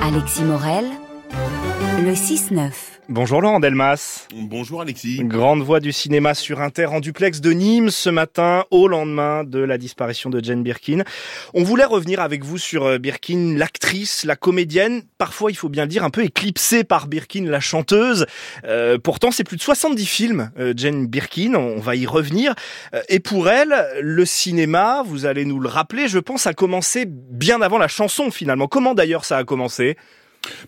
Alexis Morel, le 6-9. Bonjour Laurent Delmas. Bonjour Alexis. Grande voix du cinéma sur Inter en duplex de Nîmes ce matin au lendemain de la disparition de Jane Birkin. On voulait revenir avec vous sur euh, Birkin, l'actrice, la comédienne, parfois il faut bien le dire un peu éclipsée par Birkin, la chanteuse. Euh, pourtant c'est plus de 70 films euh, Jane Birkin, on va y revenir. Euh, et pour elle, le cinéma, vous allez nous le rappeler, je pense a commencé bien avant la chanson finalement. Comment d'ailleurs ça a commencé?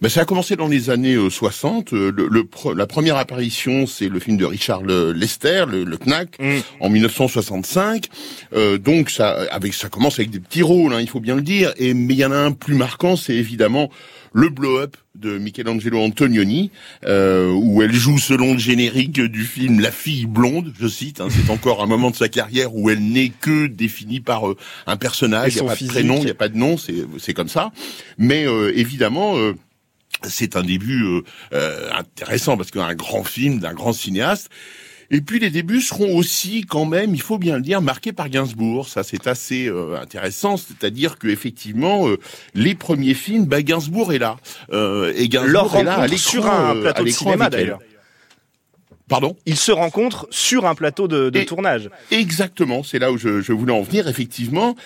Ben, ça a commencé dans les années 60. Le, le, la première apparition, c'est le film de Richard Lester, le, le Knack, mm. en 1965. Euh, donc ça, avec ça commence avec des petits rôles, hein, il faut bien le dire. Et mais il y en a un plus marquant, c'est évidemment le blow-up de Michelangelo Antonioni, euh, où elle joue selon le générique du film La fille blonde, je cite. Hein, c'est encore un moment de sa carrière où elle n'est que définie par euh, un personnage. Il n'y a pas de prénom, il n'y a pas de nom, c'est comme ça. Mais euh, évidemment euh, c'est un début euh, euh, intéressant parce qu'un grand film d'un grand cinéaste. Et puis les débuts seront aussi quand même, il faut bien le dire, marqués par Gainsbourg. Ça c'est assez euh, intéressant, c'est-à-dire que effectivement euh, les premiers films, bah, Gainsbourg est là. Euh, et Gainsbourg est là à sur un plateau de cinéma d'ailleurs. Pardon? Ils se rencontrent sur un plateau de, de tournage. Exactement, c'est là où je, je, voulais en venir. Effectivement,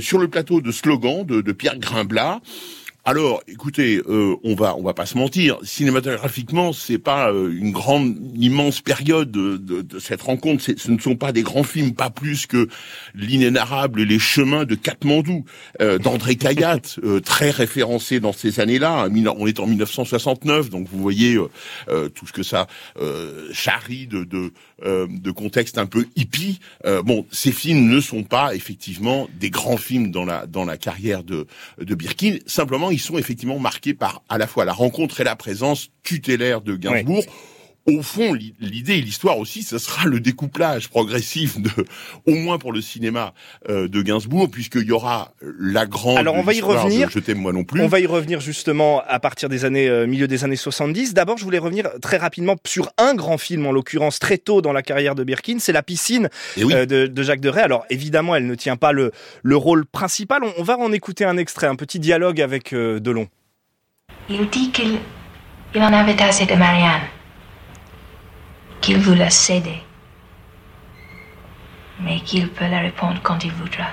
sur le plateau de Slogan de, de Pierre Grimblat. Alors, écoutez, euh, on va on va pas se mentir. Cinématographiquement, c'est pas euh, une grande, immense période de, de, de cette rencontre. Ce ne sont pas des grands films, pas plus que l'inénarrable et les chemins de Katmandou euh, d'André Kayat, euh, très référencé dans ces années-là. On est en 1969, donc vous voyez euh, tout ce que ça charrie de de, de contexte un peu hippie. bon, ces films ne sont pas effectivement des grands films dans la dans la carrière de de Birkin. Simplement, ils sont effectivement marqués par à la fois la rencontre et la présence tutélaire de Gainsbourg. Au fond, l'idée et l'histoire aussi, ce sera le découplage progressif de, au moins pour le cinéma euh, de Gainsbourg, puisqu'il y aura la grande. Alors on va y revenir. Je t'aime moi non plus. On va y revenir justement à partir des années euh, milieu des années 70. D'abord, je voulais revenir très rapidement sur un grand film, en l'occurrence très tôt dans la carrière de Birkin, c'est La piscine oui. euh, de, de, Jacques Deray. Alors évidemment, elle ne tient pas le, le rôle principal. On, on, va en écouter un extrait, un petit dialogue avec euh, Delon. Il dit qu'il il en avait assez de Marianne qu'il vous la céder, mais qu'il peut la répondre quand il voudra.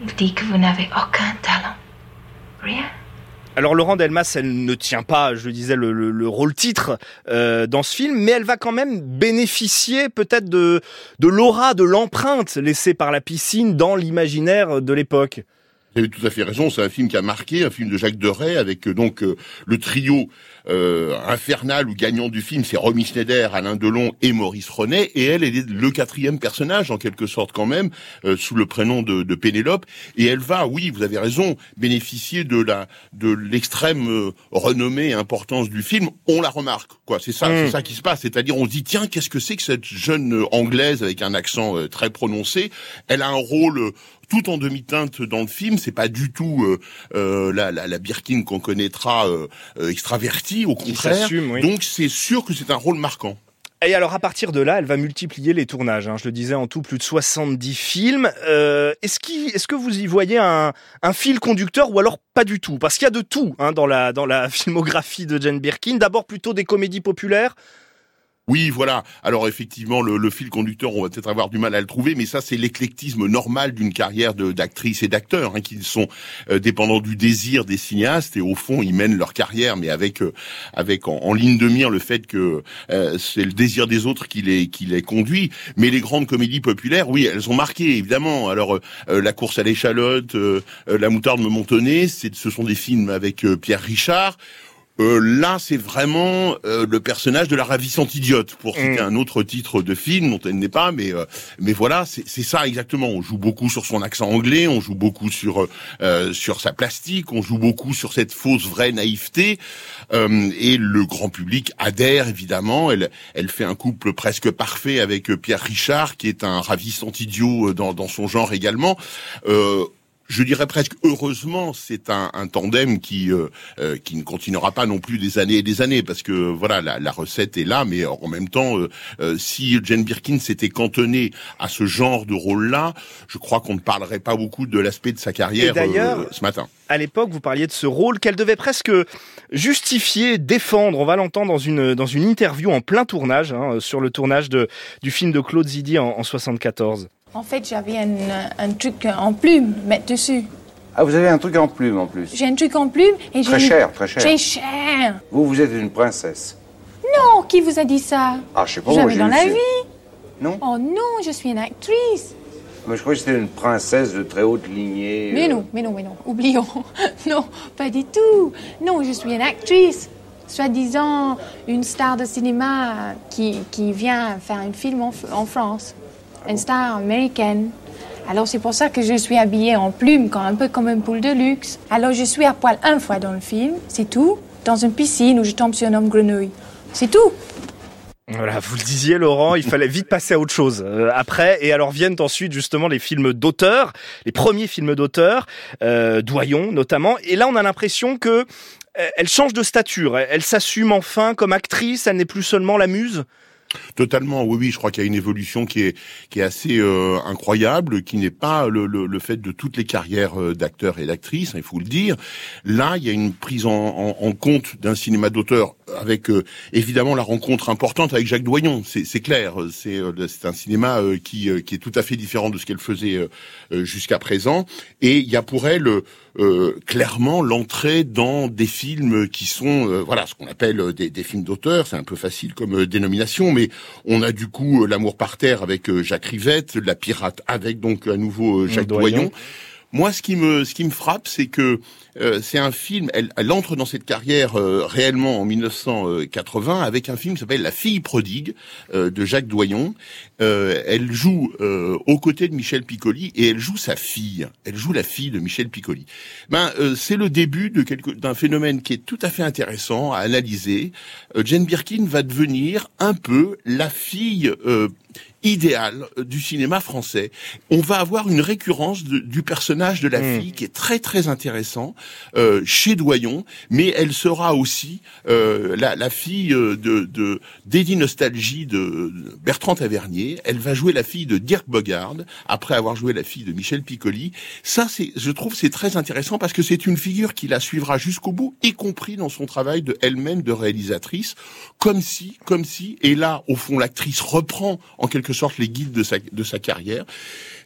Il dit que vous n'avez aucun talent. Rien. Alors Laurent Delmas, elle ne tient pas, je disais, le, le, le rôle titre euh, dans ce film, mais elle va quand même bénéficier peut-être de, de l'aura, de l'empreinte laissée par la piscine dans l'imaginaire de l'époque. Vous avez tout à fait raison, c'est un film qui a marqué, un film de Jacques Deray avec euh, donc euh, le trio euh, infernal ou gagnant du film, c'est Romy Schneider, Alain Delon et Maurice Renet, et elle, elle est le quatrième personnage en quelque sorte quand même, euh, sous le prénom de, de, Pénélope, et elle va, oui, vous avez raison, bénéficier de la de l'extrême euh, renommée et importance du film. On la remarque, quoi. C'est ça, mmh. c'est ça qui se passe. C'est-à-dire, on se dit tiens, qu'est-ce que c'est que cette jeune anglaise avec un accent euh, très prononcé? Elle a un rôle tout en demi-teinte dans le film. C'est pas du tout euh, euh, la, la, la, Birkin qu'on connaîtra euh, extravertie, au contraire. Oui. Donc c'est sûr que c'est un rôle marquant. Et alors à partir de là, elle va multiplier les tournages. Hein. Je le disais en tout, plus de 70 films. Euh, est-ce, qu est-ce que vous y voyez un, un, fil conducteur ou alors pas du tout? Parce qu'il y a de tout hein, dans, la, dans la filmographie de Jane Birkin. D'abord plutôt des comédies populaires, oui, voilà. Alors effectivement, le, le, fil conducteur, on va peut-être avoir du mal à le trouver, mais ça, c'est l'éclectisme normal d'une carrière d'actrice et d'acteur, hein, qui sont euh, dépendants du désir des cinéastes et au fond, ils mènent leur carrière, mais avec euh, avec en, ligne de mire le fait que euh, c'est le désir des autres qui les qui les conduit. Mais les grandes comédies populaires, oui, elles ont marqué évidemment. Alors euh, la course à l'échalote, euh, la moutarde me montonner, ce sont des films avec Pierre Richard. Euh, là, c'est vraiment euh, le personnage de la ravissante idiote, pour citer mmh. un autre titre de film dont elle n'est pas, mais euh, mais voilà, c'est ça exactement. On joue beaucoup sur son accent anglais, on joue beaucoup sur euh, sur sa plastique, on joue beaucoup sur cette fausse vraie naïveté, euh, et le grand public adhère évidemment. Elle elle fait un couple presque parfait avec Pierre Richard, qui est un ravissant idiot dans dans son genre également je dirais presque heureusement, c'est un, un, tandem qui euh, euh, qui ne continuera pas non plus des années et des années parce que voilà la, la recette est là, mais en même temps, euh, si Jane Birkin s'était cantonnée à ce genre de rôle-là, je crois qu'on ne parlerait pas beaucoup de l'aspect de sa carrière ce matin. À l'époque, vous parliez de ce rôle qu'elle devait presque justifier, défendre. On va l'entendre dans une dans une interview en plein tournage hein, sur le tournage de du film de Claude Zidi en, en 74. En fait, j'avais un, un, truc en plume mettre dessus. Ah, vous avez un truc en plume en plus J'ai un truc en plume et j'ai. Très cher, très cher. Très cher. Vous, vous êtes une princesse. Non, qui vous a dit ça? Ah, je sais pas. Jamais dans la vie. Non Oh non, je suis une actrice. Mais je croyais que c'était une princesse de très haute lignée. Mais non, mais non, mais non. Oublions. non, pas du tout. Non, je suis une actrice. Soi-disant une star de cinéma qui, qui vient faire un film en, en France une star américaine. Alors c'est pour ça que je suis habillée en plume, un peu comme une poule de luxe. Alors je suis à poil une fois dans le film, c'est tout, dans une piscine où je tombe sur un homme grenouille. C'est tout. Voilà, vous le disiez Laurent, il fallait vite passer à autre chose euh, après. Et alors viennent ensuite justement les films d'auteur, les premiers films d'auteur, euh, Doyon notamment. Et là on a l'impression que euh, elle change de stature, elle s'assume enfin comme actrice, elle n'est plus seulement la muse. Totalement, oui, oui. Je crois qu'il y a une évolution qui est qui est assez euh, incroyable, qui n'est pas le, le, le, fait de toutes les carrières euh, d'acteurs et d'actrices, il faut le dire. Là, il y a une prise en, en, en compte d'un cinéma d'auteur avec euh, évidemment la rencontre importante avec Jacques Doyon. C'est clair. C'est c'est un cinéma qui qui est tout à fait différent de ce qu'elle faisait jusqu'à présent. Et il y a pour elle clairement l'entrée dans des films qui sont voilà ce qu'on appelle des, des films d'auteur. C'est un peu facile comme dénomination on a du coup euh, l'amour par terre avec euh, Jacques Rivette, la pirate avec donc à nouveau euh, Jacques Doyon. Moi, ce qui me ce qui me frappe, c'est que c'est un film. Elle, elle, entre dans cette carrière réellement en 1980 avec un film qui s'appelle La fille prodigue de Jacques Doyon. elle joue aux côtés de Michel Piccoli et elle joue sa fille. Elle joue la fille de Michel Piccoli. Ben, c'est le début de quelque d'un phénomène qui est tout à fait intéressant à analyser. Jane Birkin va devenir un peu la fille idéal du cinéma français. On va avoir une récurrence du personnage de la hmm. fille qui est très très intéressant euh, chez Doyon, mais elle sera aussi euh, la, la, fille euh, de, de d'Eddie Nostalgie de Bertrand Tavernier. Elle va jouer la fille de Dirk Bogard après avoir joué la fille de Michel Piccoli. Ça, c'est, je trouve, c'est très intéressant parce que c'est une figure qui la suivra jusqu'au bout, y compris dans son travail de elle-même de réalisatrice, comme si, comme si, et là, au fond, l'actrice reprend en quelque sorte les guides de sa, de sa carrière.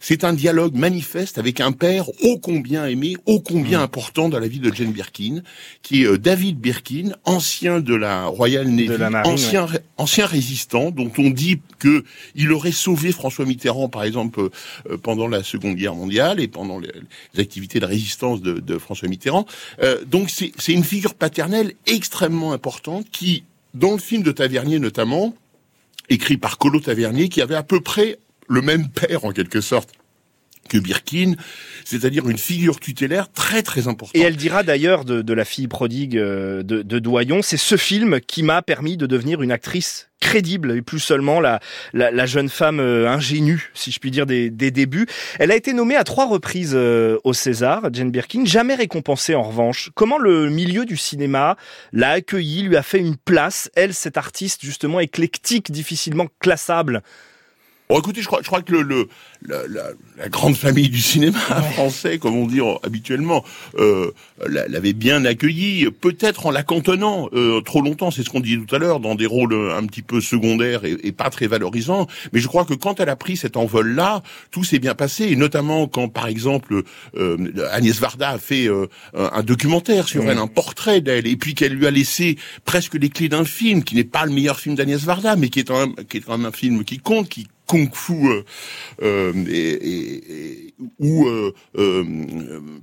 C'est un dialogue manifeste avec un père ô combien aimé, ô combien mmh. important dans la vie de Jane Birkin, qui est euh, David Birkin, ancien de la Royal Navy, ancien, ancien résistant, dont on dit que il aurait sauvé François Mitterrand, par exemple, euh, euh, pendant la Seconde Guerre mondiale et pendant les, activités de résistance de, de François Mitterrand. donc c'est une figure paternelle extrêmement importante qui, dans le film de Tavernier notamment, écrit par Colo Tavernier, qui avait à peu près le même père en quelque sorte que Birkin, c'est-à-dire une figure tutélaire très très importante. Et elle dira d'ailleurs de, de, la fille prodigue euh, de, de Doyon, c'est ce film qui m'a permis de devenir une actrice crédible et plus seulement la, la, la, jeune femme euh, ingénue, si je puis dire, des, des débuts. Elle a été nommée à trois reprises euh, au César, Jane Birkin, jamais récompensée en revanche. Comment le milieu du cinéma l'a accueillie, lui a fait une place, elle, cette artiste justement éclectique, difficilement classable Bon, écoutez, je crois, je crois que le, le la, la, la, grande famille du cinéma français, comme on dit habituellement, euh, l'avait bien accueilli, peut-être en la cantonnant euh, trop longtemps, c'est ce qu'on disait tout à l'heure, dans des rôles un petit peu secondaires et, et, pas très valorisants. Mais je crois que quand elle a pris cet envol-là, tout s'est bien passé, et notamment quand, par exemple, euh, Agnès Varda a fait euh, un documentaire sur elle, un portrait d'elle, et puis qu'elle lui a laissé presque les clés d'un film qui n'est pas le meilleur film d'Agnès Varda, mais qui est, un, qui est quand même un film qui compte, qui kung-fu euh, euh, et, et, où euh, euh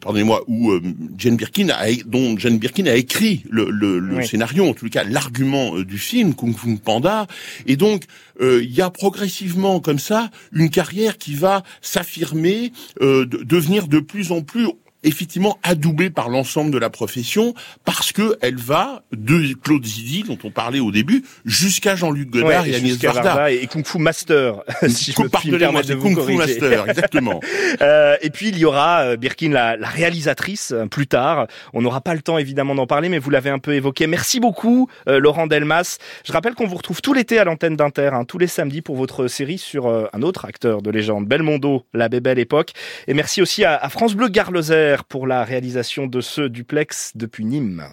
pardonnez-moi où Jane Birkin a dont Jane Birkin a écrit le, le, le scénario en tout cas l'argument du film Kung Fu Panda. Et donc il y a progressivement comme ça une carrière qui va s'affirmer devenir de plus en plus effectivement adoubée par l'ensemble de la profession parce que elle va de Claude Zidi dont on parlait au début jusqu'à Jean-Luc Godard Ouais, et Agnès Varda. Varda et Kung Fu Master, si je me permettre de Kung Fu. Master, exactement. Euh, et puis il y aura euh, Birkin, la, la réalisatrice, euh, plus tard. On n'aura pas le temps évidemment d'en parler, mais vous l'avez un peu évoqué. Merci beaucoup, euh, Laurent Delmas. Je rappelle qu'on vous retrouve tout l'été à l'antenne d'Inter, hein, tous les samedis pour votre série sur euh, un autre acteur de légende, Belmondo, la belle époque. Et merci aussi à, à France Bleu Garloser pour la réalisation de ce duplex depuis Nîmes.